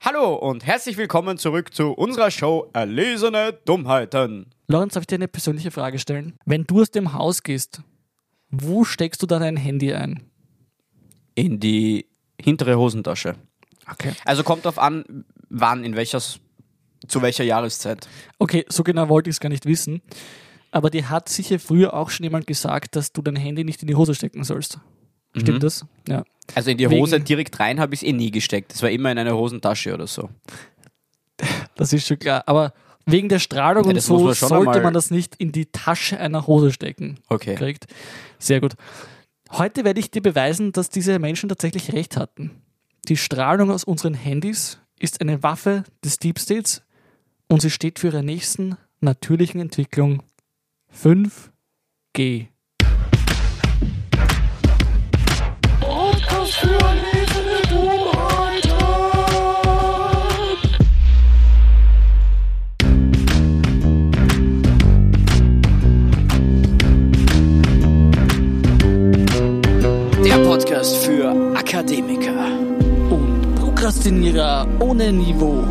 Hallo und herzlich willkommen zurück zu unserer Show Erlesene Dummheiten. Lorenz, darf ich dir eine persönliche Frage stellen? Wenn du aus dem Haus gehst, wo steckst du dann dein Handy ein? In die hintere Hosentasche. Okay. Also kommt drauf an, wann, in welcher, zu welcher Jahreszeit. Okay, so genau wollte ich es gar nicht wissen. Aber dir hat sicher früher auch schon jemand gesagt, dass du dein Handy nicht in die Hose stecken sollst. Stimmt das? Ja. Also in die Wegen- Hose direkt rein habe ich es eh nie gesteckt. Das war immer in eine Hosentasche oder so. Das ist schon klar. Aber wegen der Strahlung Ja, und so man sollte man das nicht in die Tasche einer Hose stecken. Okay. Korrekt. Sehr gut. Heute werde ich dir beweisen, dass diese Menschen tatsächlich recht hatten. Die Strahlung aus unseren Handys ist eine Waffe des Deep States und sie steht für ihre nächsten natürlichen Entwicklung 5G. Prokrastinierer ohne Niveau.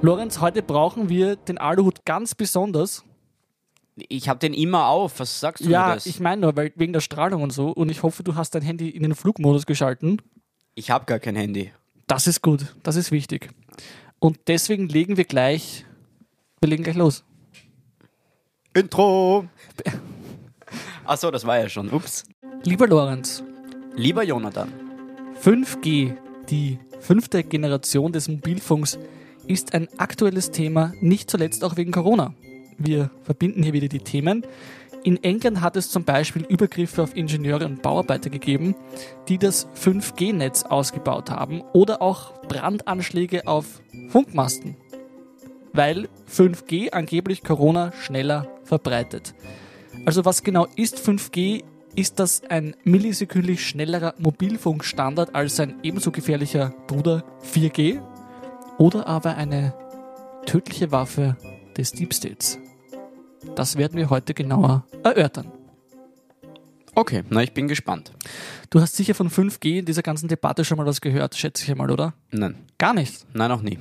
Lorenz, heute brauchen wir den Aluhut ganz besonders. Ich habe den immer auf. Was sagst du mir Ja, das? ich meine nur, weil wegen der Strahlung und so. Und ich hoffe, du hast dein Handy in den Flugmodus geschalten. ich habe gar kein Handy. Das ist gut, das ist wichtig. Und deswegen legen wir gleich, wir legen gleich los. Intro. Achso, das war ja schon. Ups. Lieber Lorenz, Lieber Jonathan. 5G, die fünfte Generation des Mobilfunks, ist ein aktuelles Thema, nicht zuletzt auch wegen Corona. Wir verbinden hier wieder die Themen. In England hat es zum Beispiel Übergriffe auf Ingenieure und Bauarbeiter gegeben, die das 5G-Netz ausgebaut haben oder auch Brandanschläge auf Funkmasten, weil 5G angeblich Corona schneller verbreitet. Also was genau ist 5G? Ist das ein millisekündlich schnellerer Mobilfunkstandard als ein ebenso gefährlicher Bruder 4G? Oder aber eine tödliche Waffe des Deep States? Das werden wir heute genauer erörtern. Okay, na, ich bin gespannt. Du hast sicher von 5G in dieser ganzen Debatte schon mal was gehört, schätze ich einmal, oder? Nein, Gar nicht. nein, noch nie.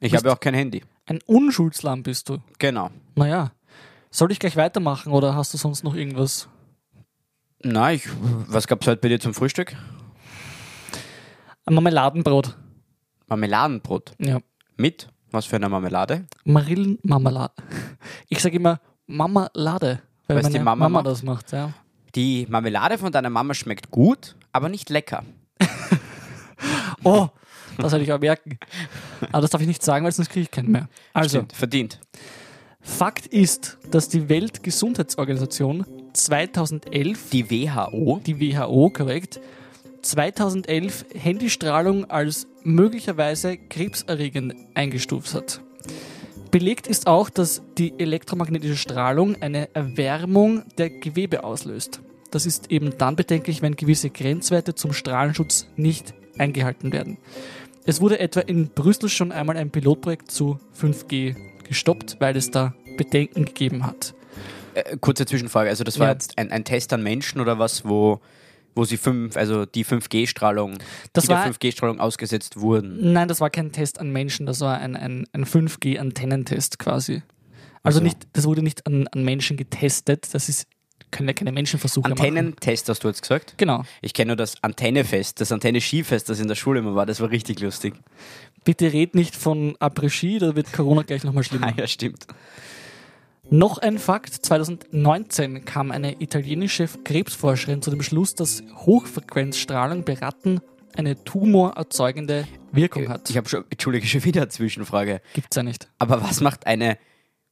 Ich Bist- habe auch kein Handy. Ein Unschuldslamm bist du. Genau. Naja. Soll ich gleich weitermachen oder hast du sonst noch irgendwas? Na, ich, was gab's heute bei dir zum Frühstück? Ein Marmeladenbrot. Marmeladenbrot. Ja. Mit? Was für eine Marmelade? Marillenmarmelade. Ich sage immer Mamalade, weil Weil's meine die Mama Mama, macht? das macht. Ja. Die Marmelade von deiner Mama schmeckt gut, aber nicht lecker. Oh, das soll ich auch merken. Aber das darf ich nicht sagen, weil sonst kriege ich keinen mehr. Also, Stimmt, verdient. Fakt ist, dass die Weltgesundheitsorganisation 2011, Die WHO? die WHO korrekt, 2011 Handystrahlung als möglicherweise krebserregend eingestuft hat. Belegt ist auch, dass die elektromagnetische Strahlung eine Erwärmung der Gewebe auslöst. Das ist eben dann bedenklich, wenn gewisse Grenzwerte zum Strahlenschutz nicht eingehalten werden. Es wurde etwa in Brüssel schon einmal ein Pilotprojekt zu 5G gestoppt, weil es da Bedenken gegeben hat. Äh, kurze Zwischenfrage. Also, das war Ja. jetzt ein, ein Test an Menschen oder was, wo, wo sie fünf, also die 5G-Strahlung, Das die der war- 5G-Strahlung ausgesetzt wurden. Nein, das war kein Test an Menschen, das war ein, ein, ein 5G-Antennentest quasi. Also so. nicht, das wurde nicht an, an Menschen getestet, das ist, können ja keine Menschenversuche machen. Antennentest hast du jetzt gesagt? Genau. Ich kenne nur das Antennefest, das Antenne-Skifest, das in der Schule immer war. Das war richtig lustig. Bitte red nicht von Après-Ski, da wird Corona gleich nochmal schlimmer. Ah, ja, stimmt. Noch ein Fakt, 2019 kam eine italienische Krebsforscherin zu dem Schluss, dass Hochfrequenzstrahlung bei Ratten eine tumorerzeugende Wirkung hat. Ich habe schon, entschuldige, schon wieder eine Zwischenfrage. Gibt's ja nicht. Aber was macht eine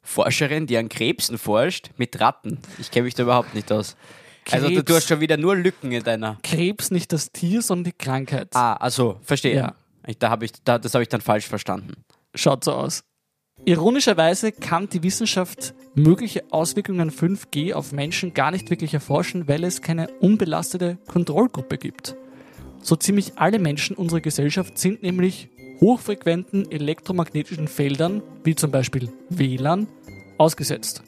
Forscherin, die an Krebsen forscht, mit Ratten? Ich kenne mich da überhaupt nicht aus. Also du, Krebs. du hast schon wieder nur Lücken in deiner. Krebs nicht das Tier, sondern die Krankheit. Ah, also verstehe. Ja. Ich, da habe ich, da, das habe ich dann falsch verstanden. Schaut so aus. Ironischerweise kann die Wissenschaft mögliche Auswirkungen 5G auf Menschen gar nicht wirklich erforschen, weil es keine unbelastete Kontrollgruppe gibt. So ziemlich alle Menschen unserer Gesellschaft sind nämlich hochfrequenten elektromagnetischen Feldern, wie zum Beispiel WLAN, ausgesetzt.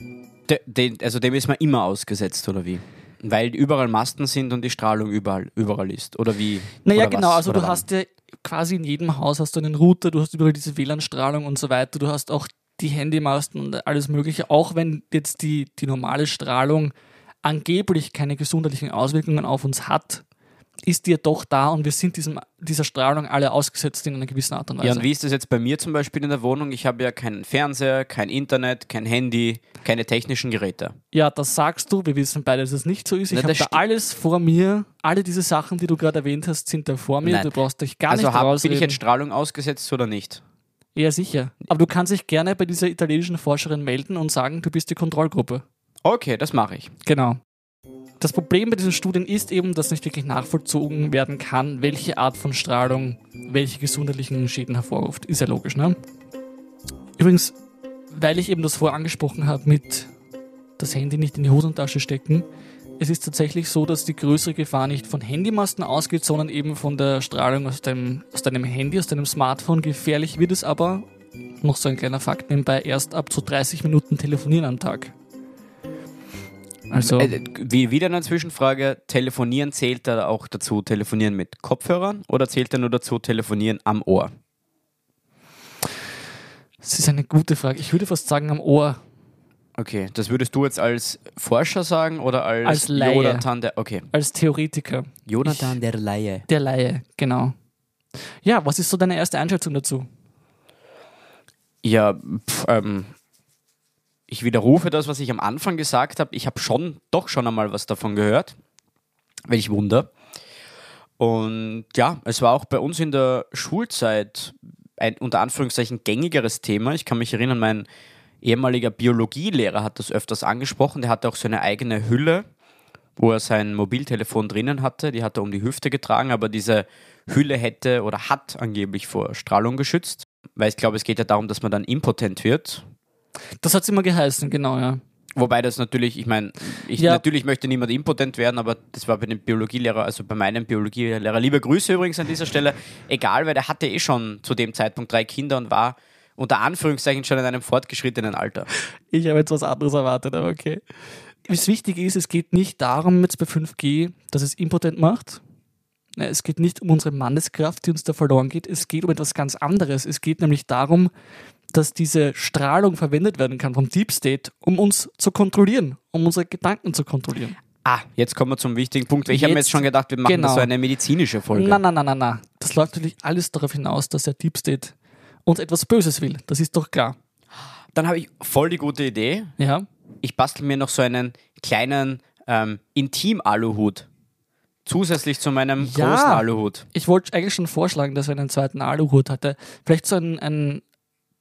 De, de, also dem ist man immer ausgesetzt, oder wie? Weil überall Masten sind und die Strahlung überall, überall ist, oder wie? Naja, oder genau, was? also du wann? hast ja quasi in jedem Haus hast du einen Router, du hast überall diese WLAN-Strahlung und so weiter, du hast auch die Handymasten und alles mögliche, auch wenn jetzt die, die normale Strahlung angeblich keine gesundheitlichen Auswirkungen auf uns hat, ist die ja doch da und wir sind diesem, dieser Strahlung alle ausgesetzt in einer gewissen Art und Weise. Ja, und wie ist das jetzt bei mir zum Beispiel in der Wohnung? Ich habe ja keinen Fernseher, kein Internet, kein Handy, keine technischen Geräte. Ja, das sagst du. Wir wissen beide, dass es nicht so ist. Ich habe da alles vor mir. Alle diese Sachen, die du gerade erwähnt hast, sind da vor mir. Nein. Du brauchst dich gar also nicht hab, bin ich jetzt Strahlung ausgesetzt oder nicht? Ja, sicher. Aber du kannst dich gerne bei dieser italienischen Forscherin melden und sagen, du bist die Kontrollgruppe. Okay, das mache ich. Genau. Das Problem bei diesen Studien ist eben, dass nicht wirklich nachvollzogen werden kann, welche Art von Strahlung welche gesundheitlichen Schäden hervorruft. Ist ja logisch, ne? Übrigens, weil ich eben das vorher angesprochen habe mit das Handy nicht in die Hosentasche stecken, es ist tatsächlich so, dass die größere Gefahr nicht von Handymasten ausgeht, sondern eben von der Strahlung aus deinem, aus deinem Handy, aus deinem Smartphone. Gefährlich wird es aber, noch so ein kleiner Fakt nebenbei, erst ab zu 30 Minuten telefonieren am Tag. Also, Äh, wie, wieder eine Zwischenfrage. Telefonieren zählt da auch dazu telefonieren mit Kopfhörern oder zählt da nur dazu telefonieren am Ohr? das ist eine gute Frage. Ich würde fast sagen am Ohr. Okay, das würdest du jetzt als Forscher sagen oder als, Als Laie. Jonathan der Okay. Als Theoretiker. Jonathan der Laie. Der Laie, genau. Ja, was ist so deine erste Einschätzung dazu? Ja, pf, ähm, ich widerrufe das, was ich am Anfang gesagt habe. Ich habe schon, doch schon einmal was davon gehört. Welch Wunder. Und ja, es war auch bei uns in der Schulzeit ein unter Anführungszeichen gängigeres Thema. Ich kann mich erinnern, mein ehemaliger Biologielehrer hat das öfters angesprochen. Der hatte auch so eine eigene Hülle, wo er sein Mobiltelefon drinnen hatte. Die hat er um die Hüfte getragen, aber diese Hülle hätte oder hat angeblich vor Strahlung geschützt. Weil ich glaube, es geht ja darum, dass man dann impotent wird. Das hat es immer geheißen, genau, ja. Wobei das natürlich, ich meine, ich Ja. natürlich möchte niemand impotent werden, aber das war bei dem Biologielehrer, also bei meinem Biologielehrer, liebe Grüße übrigens an dieser Stelle, egal, weil der hatte eh schon zu dem Zeitpunkt drei Kinder und war unter Anführungszeichen schon in einem fortgeschrittenen Alter. Ich habe jetzt was anderes erwartet, aber okay. Das Wichtige ist, es geht nicht darum, jetzt bei 5G, dass es impotent macht. Es geht nicht um unsere Manneskraft, die uns da verloren geht. Es geht um etwas ganz anderes. Es geht nämlich darum, dass diese Strahlung verwendet werden kann vom Deep State, um uns zu kontrollieren, um unsere Gedanken zu kontrollieren. Ah, jetzt kommen wir zum wichtigen Punkt. Ich habe mir Jetzt- schon gedacht, wir machen genau. so eine medizinische Folge. Na, na, na, na, na. Das läuft natürlich alles darauf hinaus, dass der Deep State uns etwas Böses will. Das ist doch klar. Dann habe ich voll die gute Idee. Ja. Ich bastel mir noch so einen kleinen ähm, Intim-Aluhut. Zusätzlich zu meinem Ja. großen Aluhut. Ich wollte eigentlich schon vorschlagen, dass er einen zweiten Aluhut hatte. Vielleicht so einen, einen,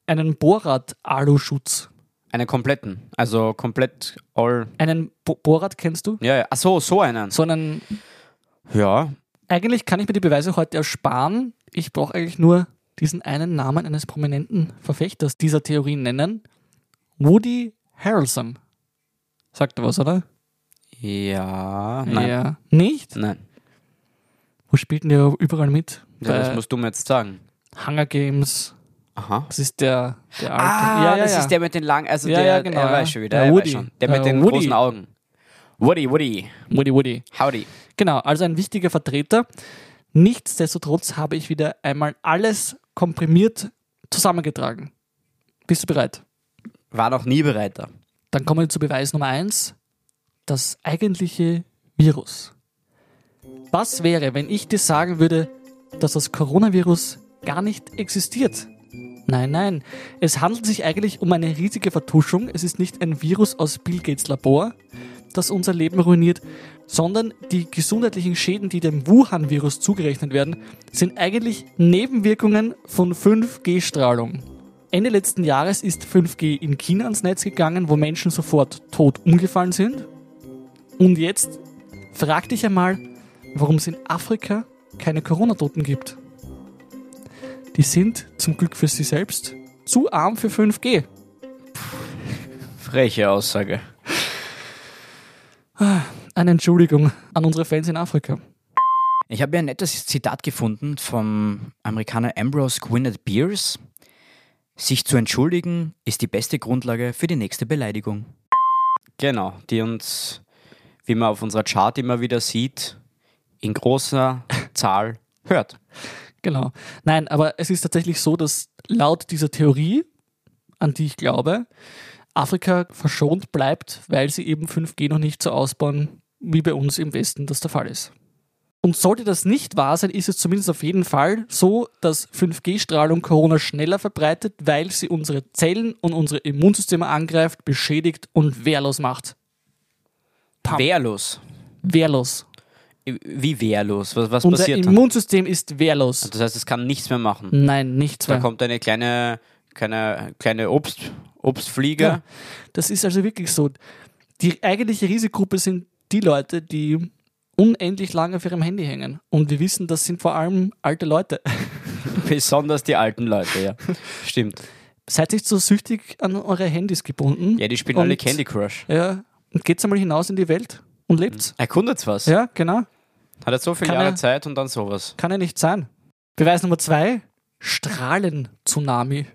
einen Bohrrad-Aluschutz. Einen kompletten. Also komplett all. Einen Bo Bohrrad kennst du? Ja, ja. Ach so, so einen. So einen. Ja. Eigentlich kann ich mir die Beweise heute ersparen. Ich brauche eigentlich nur diesen einen Namen eines prominenten Verfechters dieser Theorie nennen. Woody Harrelson. Sagt er was, oder? Ja. Nein. Ja. Nicht? Nein. Wo spielt denn der überall mit? Ja, das musst du mir jetzt sagen. Hunger Games. Aha. Das ist der, der alte. Ah, ja, ja, das ja. ist der mit den langen, also Ja, der, ja, genau, er weiß schon wieder, Der er Woody. schon. Der Der mit den Woody. großen Augen. Woody, Woody, Woody Woody. howdy. Genau, also ein wichtiger Vertreter. Nichtsdestotrotz habe ich wieder einmal alles komprimiert zusammengetragen. Bist du bereit? War noch nie bereiter. Dann kommen wir zu Beweis Nummer eins: Das eigentliche Virus. Was wäre, wenn ich dir sagen würde, dass das Coronavirus gar nicht existiert? Nein, nein. Es handelt sich eigentlich um eine riesige Vertuschung. Es ist nicht ein Virus aus Bill Gates Labor, das unser Leben ruiniert, sondern die gesundheitlichen Schäden, die dem Wuhan-Virus zugerechnet werden, sind eigentlich Nebenwirkungen von 5G-Strahlung. Ende letzten Jahres ist 5G in China ans Netz gegangen, wo Menschen sofort tot umgefallen sind. Und jetzt frag dich einmal, warum es in Afrika keine Corona-Toten gibt. Die sind zum Glück für sie selbst zu arm für 5G. Freche Aussage. Eine Entschuldigung an unsere Fans in Afrika. Ich habe ja ein nettes Zitat gefunden vom Amerikaner Ambrose Gwyneth Beers. Sich zu entschuldigen ist die beste Grundlage für die nächste Beleidigung. Genau, die uns, wie man auf unserer Chart immer wieder sieht, in großer Zahl hört. Genau. Nein, aber es ist tatsächlich so, dass laut dieser Theorie, an die ich glaube, Afrika verschont bleibt, weil sie eben 5G noch nicht so ausbauen, wie bei uns im Westen das der Fall ist. Und sollte das nicht wahr sein, ist es zumindest auf jeden Fall so, dass 5G-Strahlung Corona schneller verbreitet, weil sie unsere Zellen und unsere Immunsysteme angreift, beschädigt und wehrlos macht. Pam. Wehrlos. Wehrlos. Wie wehrlos? Was, was Unser passiert dann? Immunsystem ist wehrlos. Das heißt, es kann nichts mehr machen. Nein, nichts Da mehr. kommt eine kleine, kleine, kleine Obst, Obstfliege. Ja, das ist also wirklich so. Die eigentliche Risikogruppe sind die Leute, die unendlich lange auf ihrem Handy hängen. Und wir wissen, das sind vor allem alte Leute. Besonders die alten Leute, ja. Stimmt. Seid nicht so süchtig an eure Handys gebunden. Ja, die spielen alle Und- Candy Crush. Ja, und geht's einmal hinaus in die Welt und lebt's. Erkundet's was. Ja, genau. Hat er so viele Kann Jahre er- Zeit und dann sowas. Kann ja nicht sein. Beweis Nummer zwei: Strahlen-Tsunami.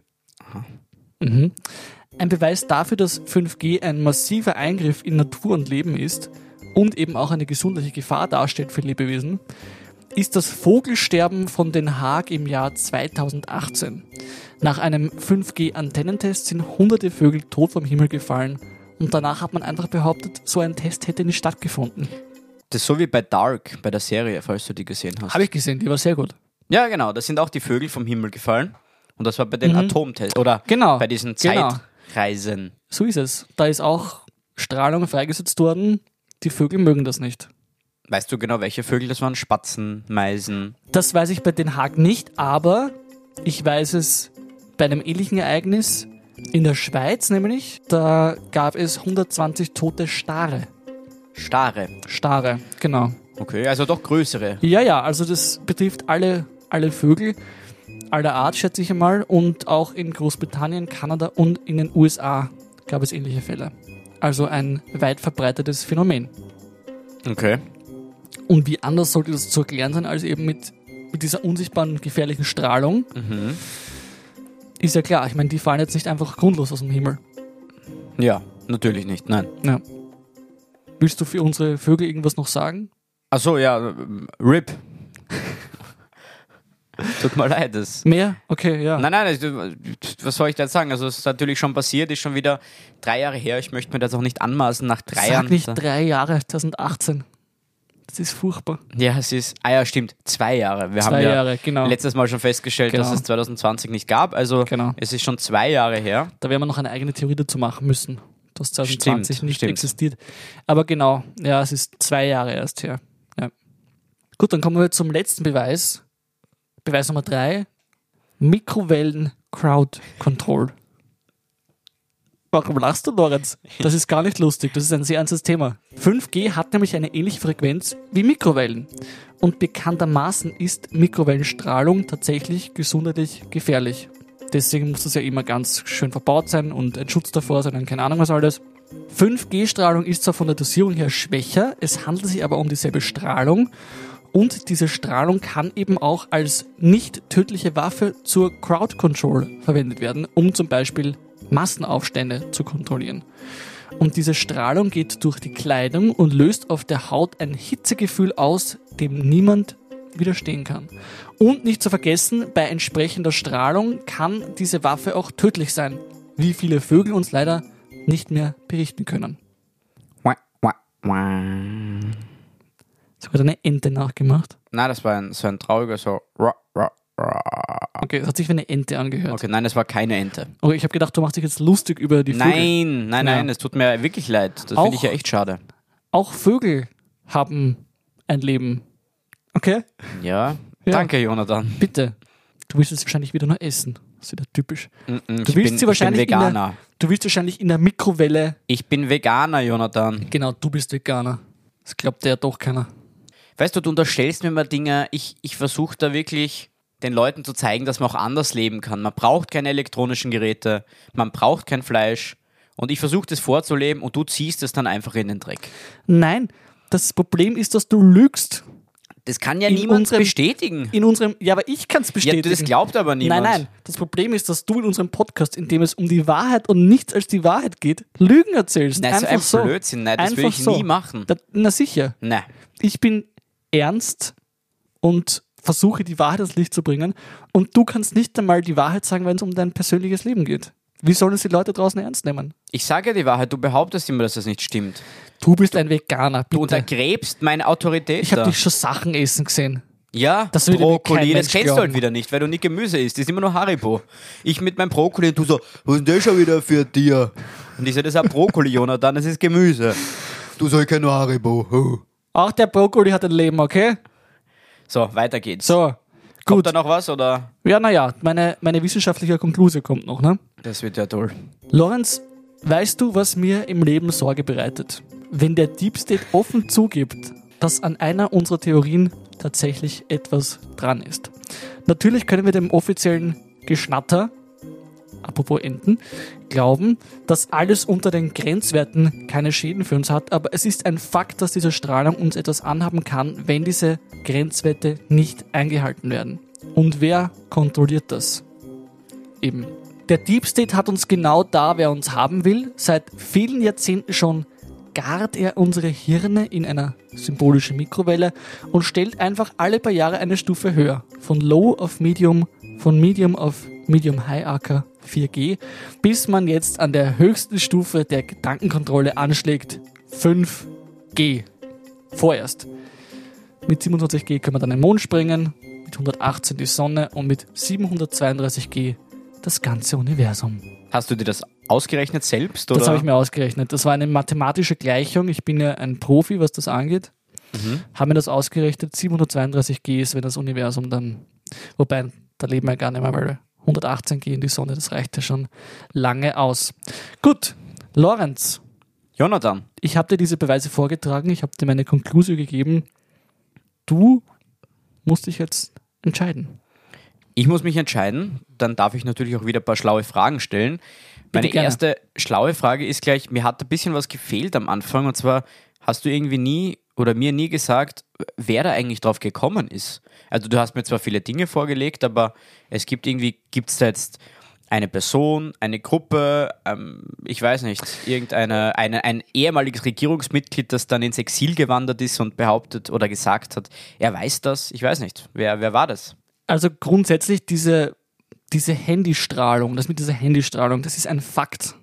Mhm. Ein Beweis dafür, dass 5G ein massiver Eingriff in Natur und Leben ist und eben auch eine gesundheitliche Gefahr darstellt für Lebewesen, ist das Vogelsterben von Den Haag im Jahr 2018. Nach einem 5G-Antennentest sind hunderte Vögel tot vom Himmel gefallen und danach hat man einfach behauptet, so ein Test hätte nicht stattgefunden. Das ist so wie bei Dark, bei der Serie, falls du die gesehen hast. Habe ich gesehen, die war sehr gut. Ja, genau. Da sind auch die Vögel vom Himmel gefallen. Und das war bei den Atomtests. Oder Mhm. Genau, bei diesen genau. Zeitreisen. So ist es. Da ist auch Strahlung freigesetzt worden. Die Vögel mögen das nicht. Weißt du genau, welche Vögel das waren? Spatzen, Meisen. Das weiß ich bei Den Haag nicht, aber ich weiß es bei einem ähnlichen Ereignis in der Schweiz, nämlich. Da gab es 120 tote Stare. Stare. Stare, genau. Okay, also doch größere. Ja, ja, also das betrifft alle, alle Vögel aller Art, schätze ich einmal. Und auch in Großbritannien, Kanada und in den USA gab es ähnliche Fälle. Also ein weit verbreitetes Phänomen. Okay. Und wie anders sollte das zu erklären sein, als eben mit, mit dieser unsichtbaren, gefährlichen Strahlung? Mhm. Ist ja klar, ich meine, die fallen jetzt nicht einfach grundlos aus dem Himmel. Ja, natürlich nicht. Nein. Ja. Willst du für unsere Vögel irgendwas noch sagen? Achso, ja. RIP. Tut mir leid. Das Mehr? Okay, ja. Nein, nein, also, was soll ich da jetzt sagen? Also, es ist natürlich schon passiert, ist schon wieder drei Jahre her. Ich möchte mir das auch nicht anmaßen nach drei Sag Jahren. nicht drei Jahre, 2018. Das ist furchtbar. Ja, es ist, ah ja, stimmt, zwei Jahre. Wir Zwei haben ja Jahre, genau. letztes Mal schon festgestellt, dass Genau. es 2020 nicht gab. Also, Genau. es ist schon zwei Jahre her. Da werden wir noch eine eigene Theorie dazu machen müssen, dass 2020 Stimmt, nicht stimmt. existiert. Aber genau, ja, es ist zwei Jahre erst her. Ja. Gut, dann kommen wir zum letzten Beweis. Beweis Nummer drei. Mikrowellen Crowd Control. Warum lachst du, Lorenz? Das ist gar nicht lustig, das ist ein sehr ernstes Thema. 5G hat nämlich eine ähnliche Frequenz wie Mikrowellen. Und bekanntermaßen ist Mikrowellenstrahlung tatsächlich gesundheitlich gefährlich. Deswegen muss das ja immer ganz schön verbaut sein und ein Schutz davor sein und keine Ahnung was alles. 5G-Strahlung ist zwar von der Dosierung her schwächer, es handelt sich aber um dieselbe Strahlung und diese Strahlung kann eben auch als nicht tödliche Waffe zur Crowd Control verwendet werden, um zum Beispiel Massenaufstände zu kontrollieren. Und diese Strahlung geht durch die Kleidung und löst auf der Haut ein Hitzegefühl aus, dem niemand widerstehen kann. Und nicht zu vergessen, bei entsprechender Strahlung kann diese Waffe auch tödlich sein, wie viele Vögel uns leider nicht mehr berichten können. Sogar eine Ente nachgemacht. Nein, das war ein, so ein trauriger, so. Okay, das hat sich wie eine Ente angehört. Okay, nein, das war keine Ente. Okay, ich habe gedacht, du machst dich jetzt lustig über die Vögel. Nein, nein, Ja. nein, es tut mir wirklich leid. Das finde ich ja echt schade. Auch Vögel haben ein Leben. Okay? Ja, Ja. danke, Jonathan. Bitte. Du willst es wahrscheinlich wieder nur essen. Das ist wieder typisch. Mm, mm, Du ich willst bin, sie wahrscheinlich in der- Veganer. Du willst wahrscheinlich in der Mikrowelle. Ich bin Veganer, Jonathan. Genau, du bist Veganer. Das glaubt ja doch keiner. Weißt du, du unterstellst mir mal Dinge. Ich, ich versuche da wirklich den Leuten zu zeigen, dass man auch anders leben kann. Man braucht keine elektronischen Geräte, man braucht kein Fleisch Und ich versuche das vorzuleben und du ziehst es dann einfach in den Dreck. Nein, das Problem ist, dass du lügst. Das kann ja In niemand unserem- bestätigen. In unserem, ja, aber ich kann es Ja, bestätigen. das glaubt aber niemand. Nein, nein. Das Problem ist, dass du in unserem Podcast, in dem es um die Wahrheit und nichts als die Wahrheit geht, Lügen erzählst. Nein, so Einfach ein so. Blödsinn. Nein, das will Einfach ich so. nie machen. Da, na sicher. Nein. Ich bin ernst und versuche die Wahrheit ans Licht zu bringen. Und du kannst nicht einmal die Wahrheit sagen, wenn es um dein persönliches Leben geht. Wie sollen es die Leute draußen ernst nehmen? Ich sage die Wahrheit, du behauptest immer, dass das nicht stimmt. Du bist ein Veganer, Du bitte. untergräbst meine Autorität. Ich habe dich schon Sachen essen gesehen. Ja, Das kein Brokkoli, das kennst du glauben. halt wieder nicht, weil du nicht Gemüse isst. Das ist immer nur Haribo. Ich mit meinem Brokkoli und du so, was ist denn das schon wieder für Tier? Und ich so, das ist ein Brokkoli, Jonathan, das ist Gemüse. Du so, ich kenn nur Haribo. Huh. Auch der Brokkoli hat ein Leben, okay? So, weiter geht's. So, Kommt gut. da noch was oder? Ja, naja, meine, meine wissenschaftliche Konklusion kommt noch, ne? Das wird ja toll. Lorenz, weißt du, was mir im Leben Sorge bereitet? Wenn der Deep State offen zugibt, dass an einer unserer Theorien tatsächlich etwas dran ist. Natürlich können wir dem offiziellen Geschnatter, apropos Enten, glauben, dass alles unter den Grenzwerten keine Schäden für uns hat, aber es ist ein Fakt, dass diese Strahlung uns etwas anhaben kann, wenn diese Grenzwerte nicht eingehalten werden. Und wer kontrolliert das? Eben. Der Deep State hat uns genau da, wer uns haben will. Seit vielen Jahrzehnten schon gart er unsere Hirne in einer symbolischen Mikrowelle und stellt einfach alle paar Jahre eine Stufe höher. Von Low auf Medium, von Medium auf Medium High Acker 4G, bis man jetzt an der höchsten Stufe der Gedankenkontrolle anschlägt 5G. Vorerst. Mit 27G können wir dann den Mond springen, mit 118 die Sonne und mit 732G das ganze Universum. Hast du dir das ausgerechnet selbst? Oder? Das habe ich mir ausgerechnet. Das war eine mathematische Gleichung. Ich bin ja ein Profi, was das angeht. Mhm. Habe mir das ausgerechnet. 732G ist, wenn das Universum dann. Wobei, da leben wir gar nicht mehr, weil 118G in die Sonne, das reicht ja schon lange aus. Gut, Lorenz, Jonathan, ich habe dir diese Beweise vorgetragen. Ich habe dir meine Konklusion gegeben. Du musst dich jetzt entscheiden. Ich muss mich entscheiden. Dann darf ich natürlich auch wieder ein paar schlaue Fragen stellen. Meine gerne. erste schlaue Frage ist gleich, mir hat ein bisschen was gefehlt am Anfang. Und zwar hast du irgendwie nie oder mir nie gesagt, wer da eigentlich drauf gekommen ist. Also du hast mir zwar viele Dinge vorgelegt, aber es gibt irgendwie, gibt es da jetzt eine Person, eine Gruppe, ähm, ich weiß nicht, irgendeine, eine, ein ehemaliges Regierungsmitglied, das dann ins Exil gewandert ist und behauptet oder gesagt hat, er weiß das, ich weiß nicht. Wer, wer war das? Also grundsätzlich diese, diese Handystrahlung, das mit dieser Handystrahlung, das ist ein Fakt.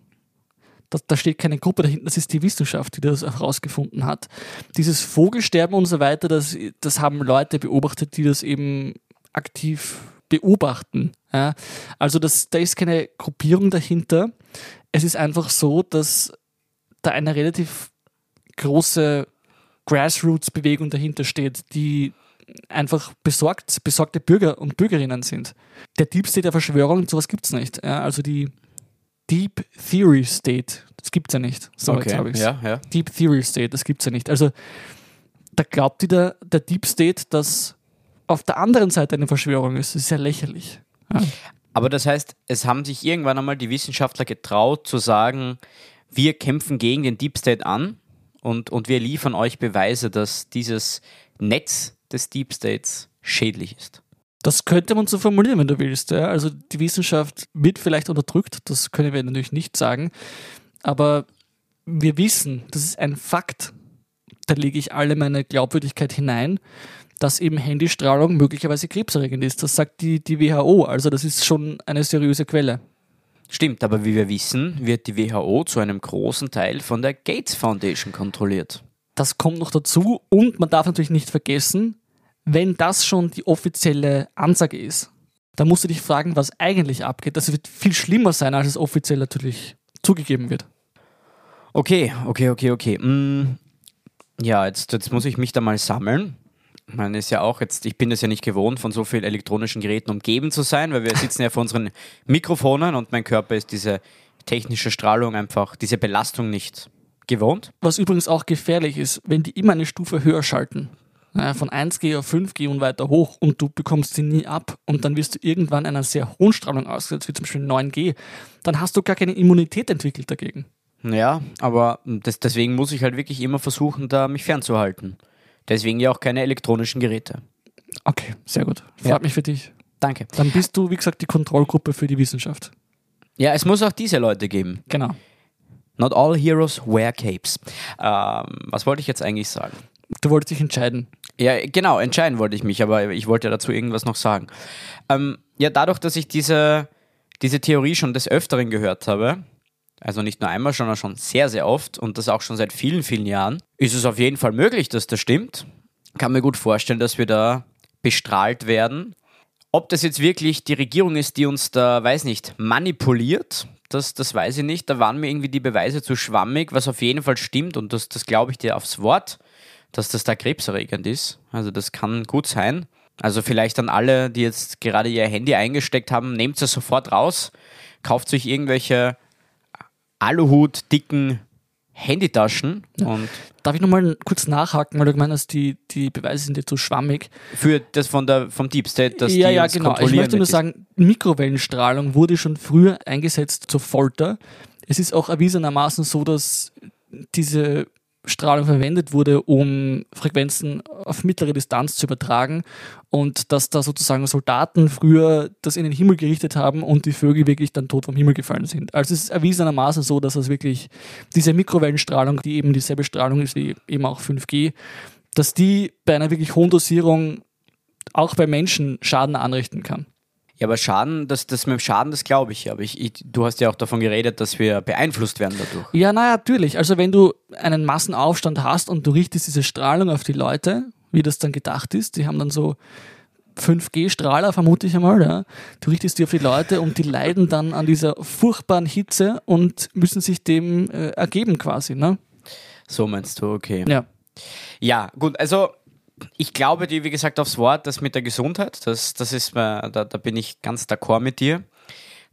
Da, da steht keine Gruppe dahinter, das ist die Wissenschaft, die das herausgefunden hat. Dieses Vogelsterben und so weiter, das, das haben Leute beobachtet, die das eben aktiv beobachten. Ja? Also das, da ist keine Gruppierung dahinter. Es ist einfach so, dass da eine relativ große Grassroots-Bewegung dahinter steht, die einfach besorgt, besorgte Bürger und Bürgerinnen sind. Der Deep State der Verschwörung, sowas gibt es nicht. Ja, also die Deep Theory State, das gibt es ja nicht. So, jetzt habe ich's. ja, ja. Deep Theory State, das gibt es ja nicht. Also da glaubt die der, der Deep State, dass auf der anderen Seite eine Verschwörung ist. Das ist ja lächerlich. Ja. Aber das heißt, es haben sich irgendwann einmal die Wissenschaftler getraut zu sagen, wir kämpfen gegen den Deep State an und, und wir liefern euch Beweise, dass dieses Netz des Deep States schädlich ist. Das könnte man so formulieren, wenn du willst. Ja? Also die Wissenschaft wird vielleicht unterdrückt, das können wir natürlich nicht sagen, aber wir wissen, das ist ein Fakt, da lege ich alle meine Glaubwürdigkeit hinein, dass eben Handystrahlung möglicherweise krebserregend ist. Das sagt die, die WHO, also das ist schon eine seriöse Quelle. Stimmt, aber wie wir wissen, wird die WHO zu einem großen Teil von der Gates Foundation kontrolliert. Das kommt noch dazu und man darf natürlich nicht vergessen, wenn das schon die offizielle Ansage ist, dann musst du dich fragen, was eigentlich abgeht. Das wird viel schlimmer sein, als es offiziell natürlich zugegeben wird. Okay, okay, okay, okay. Mm, ja, jetzt, jetzt muss ich mich da mal sammeln. Meine, ist ja auch jetzt, ich bin es ja nicht gewohnt, von so vielen elektronischen Geräten umgeben zu sein, weil wir sitzen ja vor unseren Mikrofonen und mein Körper ist diese technische Strahlung einfach, diese Belastung nicht gewohnt. Was übrigens auch gefährlich ist, wenn die immer eine Stufe höher schalten. Von 1G auf 5G und weiter hoch und du bekommst sie nie ab und dann wirst du irgendwann einer sehr hohen Strahlung ausgesetzt, wie zum Beispiel 9G, dann hast du gar keine Immunität entwickelt dagegen. Ja, aber das, deswegen muss ich halt wirklich immer versuchen, da mich fernzuhalten. Deswegen ja auch keine elektronischen Geräte. Okay, sehr gut. Freut Ja. mich für dich. Danke. Dann bist du, wie gesagt, die Kontrollgruppe für die Wissenschaft. Ja, es muss auch diese Leute geben. Genau. Not all heroes wear capes. Ähm, was wollte ich jetzt eigentlich sagen? Du wolltest dich entscheiden. Ja, genau, entscheiden wollte ich mich, aber ich wollte dazu irgendwas noch sagen. Ähm, ja, dadurch, dass ich diese, diese Theorie schon des Öfteren gehört habe, also nicht nur einmal, sondern schon sehr, sehr oft und das auch schon seit vielen, vielen Jahren, ist es auf jeden Fall möglich, dass das stimmt. Kann mir gut vorstellen, dass wir da bestrahlt werden. Ob das jetzt wirklich die Regierung ist, die uns da, weiß nicht, manipuliert, das, das weiß ich nicht. Da waren mir irgendwie die Beweise zu schwammig, was auf jeden Fall stimmt und das, das glaube ich dir aufs Wort, dass das da krebserregend ist. Also das kann gut sein. Also vielleicht an alle, die jetzt gerade ihr Handy eingesteckt haben, nehmt es sofort raus, kauft sich irgendwelche Aluhut, dicken Handytaschen und Darf ich nochmal kurz nachhaken, weil du gemeint hast, die, die Beweise sind jetzt so schwammig. für das von der, vom Deep State, dass ja, die ja, genau. Ich möchte nur sagen, Mikrowellenstrahlung wurde schon früher eingesetzt zur Folter. Es ist auch erwiesenermaßen so, dass diese Strahlung verwendet wurde, um Frequenzen auf mittlere Distanz zu übertragen und dass da sozusagen Soldaten früher das in den Himmel gerichtet haben und die Vögel wirklich dann tot vom Himmel gefallen sind. Also es ist erwiesenermaßen so, dass es wirklich diese Mikrowellenstrahlung, die eben dieselbe Strahlung ist wie eben auch 5G, dass die bei einer wirklich hohen Dosierung auch bei Menschen Schaden anrichten kann. Ja, aber Schaden, das, das mit dem Schaden, das glaube ich. Aber ich, ich, du hast ja auch davon geredet, dass wir beeinflusst werden dadurch. Ja, naja, natürlich. Also wenn du einen Massenaufstand hast und du richtest diese Strahlung auf die Leute, wie das dann gedacht ist, die haben dann so 5G-Strahler, vermute ich einmal, ja. Du richtest die auf die Leute und die leiden dann an dieser furchtbaren Hitze und müssen sich dem äh, ergeben quasi, ne? So meinst du, okay. Ja. Ja, gut, also ich glaube dir, wie gesagt, aufs Wort, das mit der Gesundheit, das, das ist da, da bin ich ganz d'accord mit dir.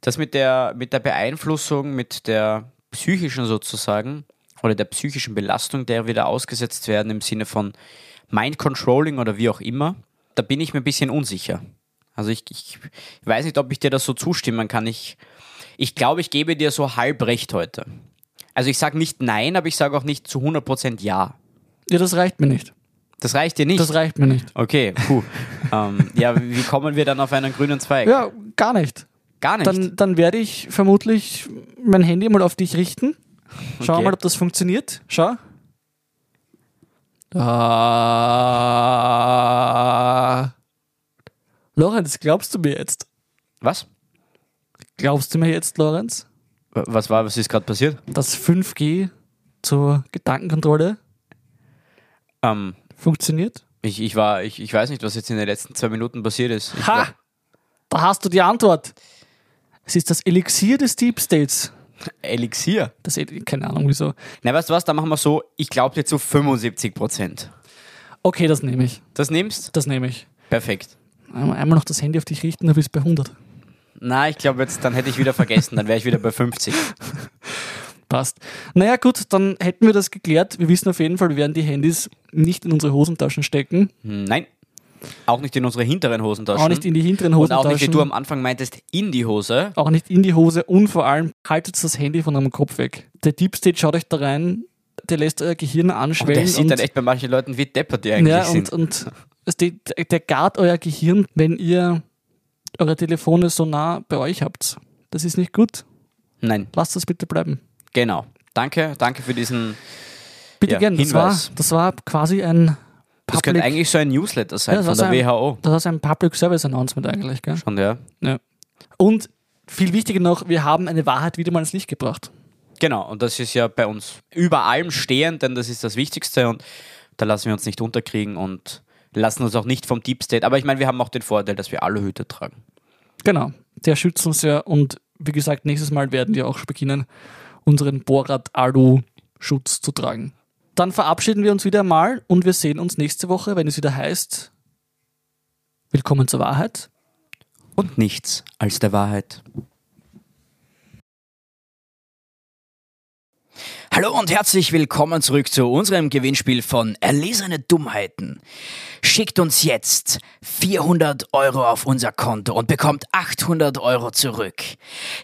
Das mit der, mit der Beeinflussung, mit der psychischen sozusagen, oder der psychischen Belastung, der wir da ausgesetzt werden im Sinne von Mind Controlling oder wie auch immer, da bin ich mir ein bisschen unsicher. Also ich, ich, ich weiß nicht, ob ich dir das so zustimmen kann. Ich, ich glaube, ich gebe dir so halb recht heute. Also ich sage nicht nein, aber ich sage auch nicht zu 100% ja. Ja, das reicht mir nicht. Das reicht dir nicht? Das reicht mir nicht. okay, puh. ähm, ja, wie kommen wir dann auf einen grünen Zweig? Ja, gar nicht. Gar nicht. Dann, dann werde ich vermutlich mein Handy mal auf dich richten. Schau Okay. mal, ob das funktioniert. Schau. Ah. Lorenz, glaubst du mir jetzt? was? Glaubst du mir jetzt, Lorenz, Was war, was ist gerade passiert? dass 5G zur Gedankenkontrolle Ähm, funktioniert? ich, ich war, ich, ich weiß nicht, was jetzt in den letzten zwei Minuten passiert ist. Ich Ha! war, Da hast du die Antwort. Es ist das Elixier des Deep States. Elixier. Das, keine Ahnung wieso. Na, weißt du was, da machen wir so, ich glaube dir zu 75 Prozent. Okay, das nehme ich. Das nimmst? Das nehme ich. Perfekt. Einmal einmal noch das Handy auf dich richten, dann bist du bei 100. Na, ich glaube jetzt, dann hätte ich wieder vergessen, dann wäre ich wieder bei 50. Passt. Naja, gut, dann hätten wir das geklärt. Wir wissen auf jeden Fall, wir werden die Handys nicht in unsere Hosentaschen stecken, Nein. Auch nicht in unsere hinteren Hosentaschen. auch nicht in die hinteren Und auch Hosentaschen, nicht, wie du am Anfang meintest, in die Hose. auch nicht in die Hose und vor allem haltet das Handy von eurem Kopf weg. Der Deep State schaut euch da rein, der lässt euer Gehirn Und anschwellen. der sieht und, dann echt bei manchen Leuten, wie deppert die eigentlich ja, sind. und, und es- der, der gart euer Gehirn, wenn ihr eure Telefone so nah bei euch habt. Das ist nicht gut. Nein, Lasst das bitte bleiben. Genau. Danke, danke für diesen. Bitte Ja, gern. Das war, das war quasi ein Das könnte eigentlich so ein Newsletter sein Ja, von der ein- WHO. das ist ein Public Service Announcement eigentlich, gell? Schon, ja. Ja. Und viel wichtiger noch, wir haben eine Wahrheit wieder mal ins Licht gebracht. Genau, und das ist ja bei uns über allem stehend, denn das ist das Wichtigste und da lassen wir uns nicht unterkriegen und lassen uns auch nicht vom Deep State. Aber ich meine, wir haben auch den Vorteil, dass wir alle Hüte tragen. Genau. Der schützt uns ja und wie gesagt, nächstes Mal werden wir auch beginnen, unseren Borat-Alu-Schutz zu tragen. Dann verabschieden wir uns wieder mal und wir sehen uns nächste Woche, wenn es wieder heißt Willkommen zur Wahrheit. Und nichts als der Wahrheit. Hallo und herzlich willkommen zurück zu unserem Gewinnspiel von Erlesene Dummheiten. Schickt uns jetzt 400 Euro auf unser Konto und bekommt 800 Euro zurück.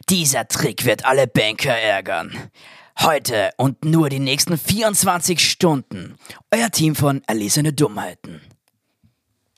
Dieser Trick wird alle Banker ärgern. Heute und nur die nächsten 24 Stunden. Euer Team von Erlesene Dummheiten.